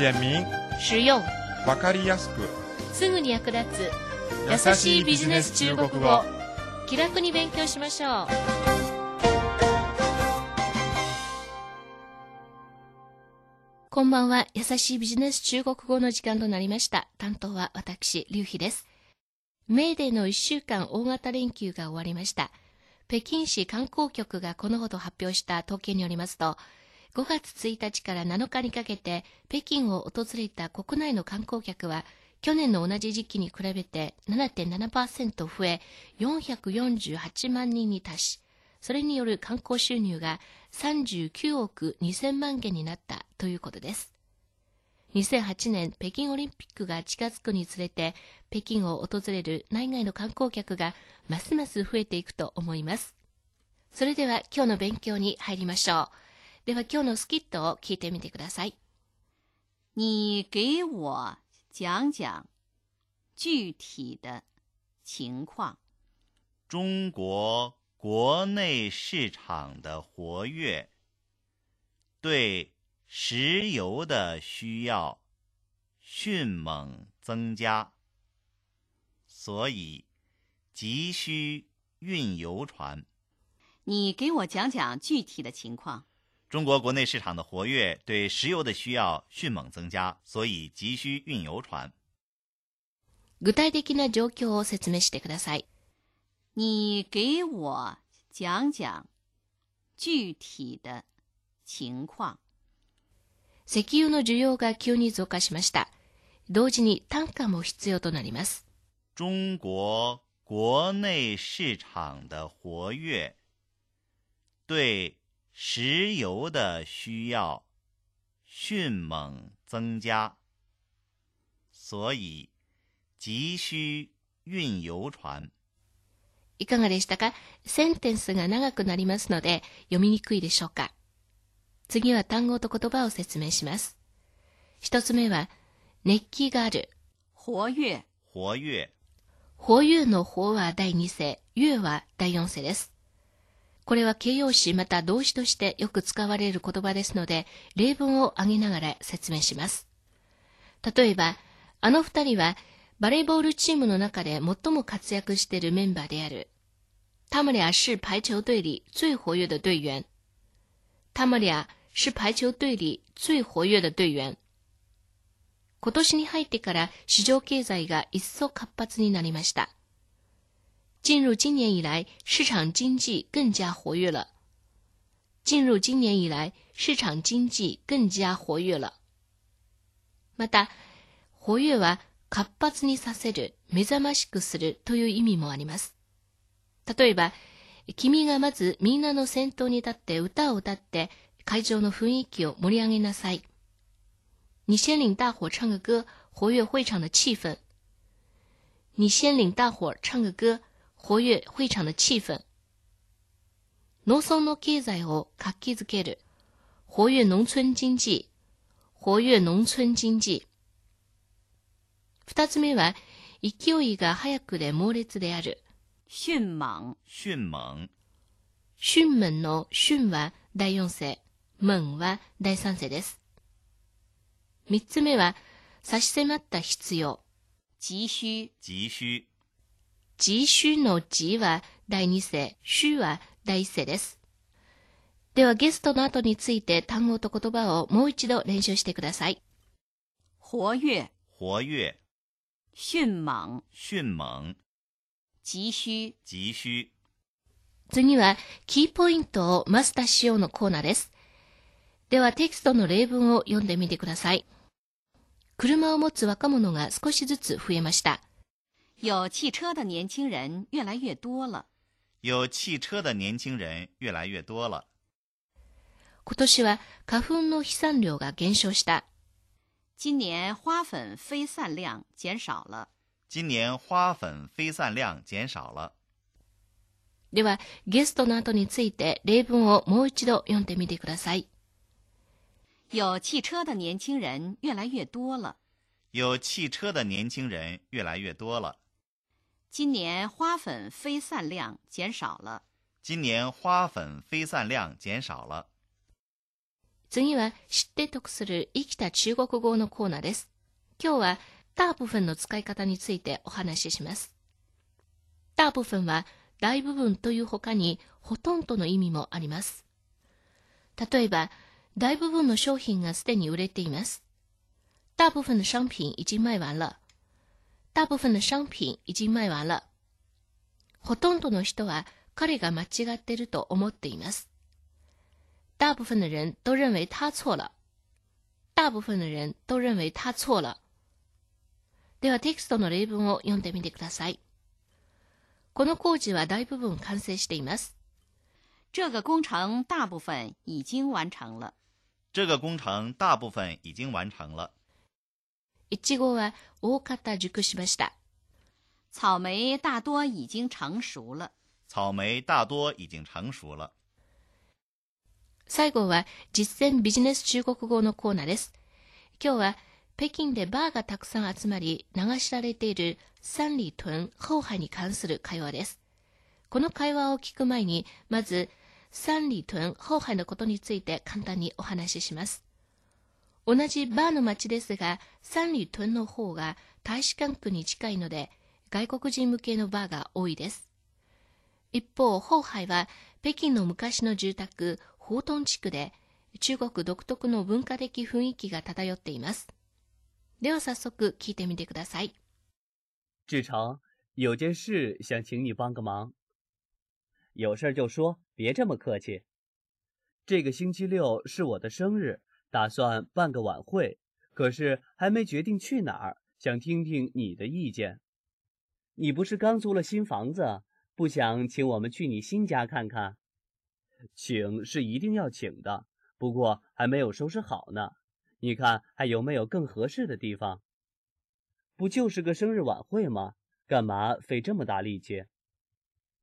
简明、实用、わかりやすく、すぐに役立つ。優しいビジネス中国語。気楽に勉強しましょう。こんばんは。優しいビジネス中国語の時間となりました。担当は私劉飛です。メーデーの1週間大型連休が終わりました。北京市観光局がこのほど発表した統計によりますと5月1日から7日にかけて北京を訪れた国内の観光客は去年の同じ時期に比べて7.7%増え448万人に達しそれによる観光収入が39億2000万元になったということです。2008年北京オリンピックが近づくにつれて北京を訪れる内外の観光客がますます増えていくと思います。それでは今日の勉強に入りましょう。では今日のスキットを聞いてみてください你给我讲讲具体的情况。中国国内市场的活跃，对石油的需要迅猛增加，所以急需运油船。你给我讲讲具体的情况。 中国国内市场的活跃对石油的需要迅猛增加，所以急需运油船。具体的な状況を説明してください。你给我讲讲具体的情况。石油の需要が急に増加しました。同時に単価も必要となります。中国国内市场的活跃对石油的需要迅猛增加，所以急需运油船。いかがでしたか？センテンスが長くなりますので読みにくいでしょうか？次は単語と言葉を説明します。一つ目は、熱気がある。活跃活躍法有の法は第二世、ゆは第四世です。これは形容詞また動詞としてよく使われる言葉ですので、例文を挙げながら説明します。例えば、あの二人はバレーボールチームの中で最も活躍しているメンバーである。他们俩是排球队里最活跃的队员。他们俩是排球队里最活跃的队員。今年に入ってから市場経済が一層活発になりました。进入今年以来，市场经济更加活跃了。进入今年以来，市場经济更加活跃了。また、活躍は活発にさせる、目覚ましくするという意味もあります。例えば、君がまずみんなの先頭に立って歌を歌って会場の雰囲気を盛り上げなさい。你先领大伙唱个歌，活跃会場的气氛。你先领大伙唱个歌， 活跃会場的气氛。農村の経済を活気づける。活躍農村經濟。活躍農村經濟。二つ目は、勢いが速くで猛烈である。迅猛迅猛迅猛の迅は第四世、猛は第三世です。三つ目は、差し迫った必要。急需急需急需の急は第二世、需は第一世です。ではゲストの後について単語と言葉をもう一度練習してください。活跃活躍迅猛迅猛急需急需次はキーポイントをマスターしようのコーナーです。ではテキストの例文を読んでみてください。車を持つ若者が少しずつ増えました。有汽車的年輕人越來越多了。有汽車的年輕人越來越多了。今年は花粉の飛散量が減少した。今年花粉飛散量減少了。今年花粉飛散量減少了。ではゲストの後について例文をもう一度読んでみてください。有汽車的年輕人越來越多了。有汽車的年輕人越來越多了。 今年花粉飛散量減少了。今年花粉飛散量減少了。次は知って得する生きた中国語のコーナーです。今日は大部分の使い方についてお話しします。大部分は大部分という他にほとんどの意味もあります。例えば、大部分の商品がすでに売れています。大部分の商品已经卖完了。大部分の商品已经卖完了。ほとんどの人は彼が間違っていると思っています。大部分的人都认为他错了。大部分的人都认为他错了。ではテキストの例文を読んでみてください。この工事は大部分完成しています。这个工程大部分已经完成了。这个工程大部分已经完成了。いちごは大方熟しました。草莓大多已经成熟了。草莓大多已经成熟了。最後は実践ビジネス中国語のコーナーです。今日は北京でバーがたくさん集まり流しられている三里屯後海に関する会話です。この会話を聞く前に、まず三里屯後海のことについて簡単にお話しします。同じバーの街ですが、三里屯の方が大使館区に近いので、外国人向けのバーが多いです。一方、後海は北京の昔の住宅、宝東地区で中国独特の文化的雰囲気が漂っています。では早速聞いてみてください。志成，有件事想请你帮个忙。有事就说，别这么客气。这个星期六是我的生日，打算办个晚会，可是还没决定去哪儿，想听听你的意见。你不是刚租了新房子，不想请我们去你新家看看？请是一定要请的，不过还没有收拾好呢。你看还有没有更合适的地方？不就是个生日晚会吗？干嘛费这么大力气？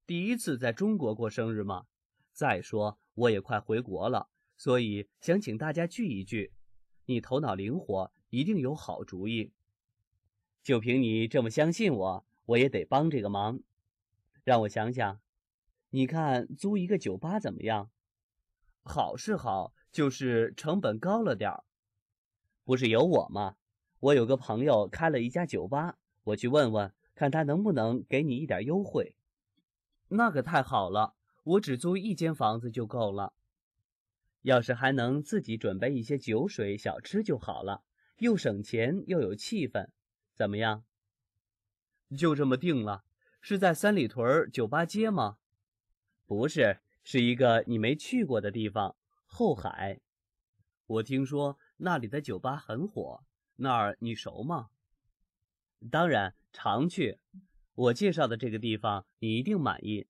第一次在中国过生日吗？再说我也快回国了，所以想请大家聚一聚。你头脑灵活，一定有好主意。就凭你这么相信我，我也得帮这个忙。让我想想。你看，租一个酒吧怎么样？好是好，就是成本高了点儿。不是有我吗？我有个朋友开了一家酒吧，我去问问，看他能不能给你一点优惠。那可太好了，我只租一间房子就够了。要是还能自己准备一些酒水小吃就好了，又省钱又有气氛，怎么样？就这么定了。是在三里屯酒吧街吗？不是，是一个你没去过的地方——后海。我听说那里的酒吧很火，那儿你熟吗？当然，常去。我介绍的这个地方你一定满意。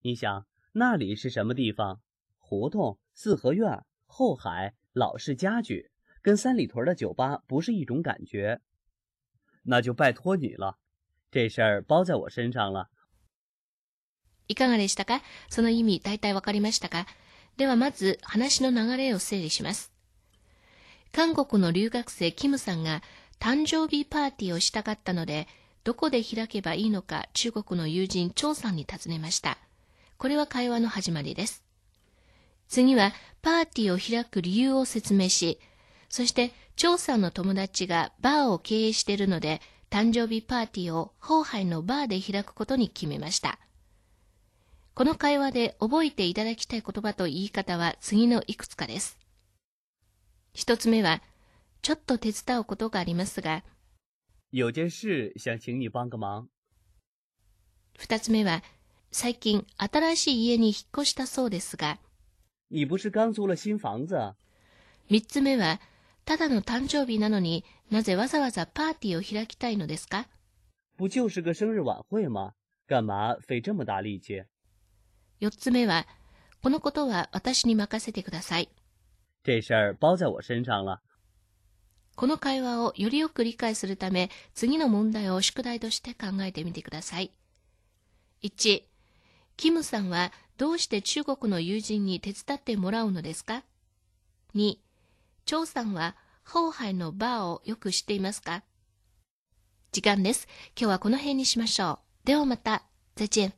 你想，那里是什么地方？胡同、四合院、后海、老式家具，跟三里屯的酒吧不是一种感觉。那就拜托你了，这事儿包在我身上了。いかがでしたか？その意味大体わかりましたか？ではまず話の流れを整理します。韓国の留学生キムさんが誕生日パーティーをしたかったので、どこで開けばいいのか中国の友人張さんに尋ねました。これは会話の始まりです。次はパーティーを開く理由を説明し、そして張さんの友達がバーを経営しているので、誕生日パーティーを後輩のバーで開くことに決めました。この会話で覚えていただきたい言葉と言い方は次のいくつかです。一つ目は、ちょっと手伝うことがありますが、有件事想请你帮个忙。二つ目は、最近新しい家に引っ越したそうですが、你不是刚租了新房子？三つ目は、ただの誕生日なのになぜわざわざパーティーを開きたいのですか？不就是个生日晚会吗？干嘛费这么大力气？四つ目は、このことは私に任せてください。这事儿包在我身上了。この会話をよりよく理解するため、次の問題を宿題として考えてみてください。1、キムさんはどうして中国の友人に手伝ってもらうのですか ?2、張さんは後輩のバーをよく知っていますか？時間です。今日はこの辺にしましょう。ではまた。再见。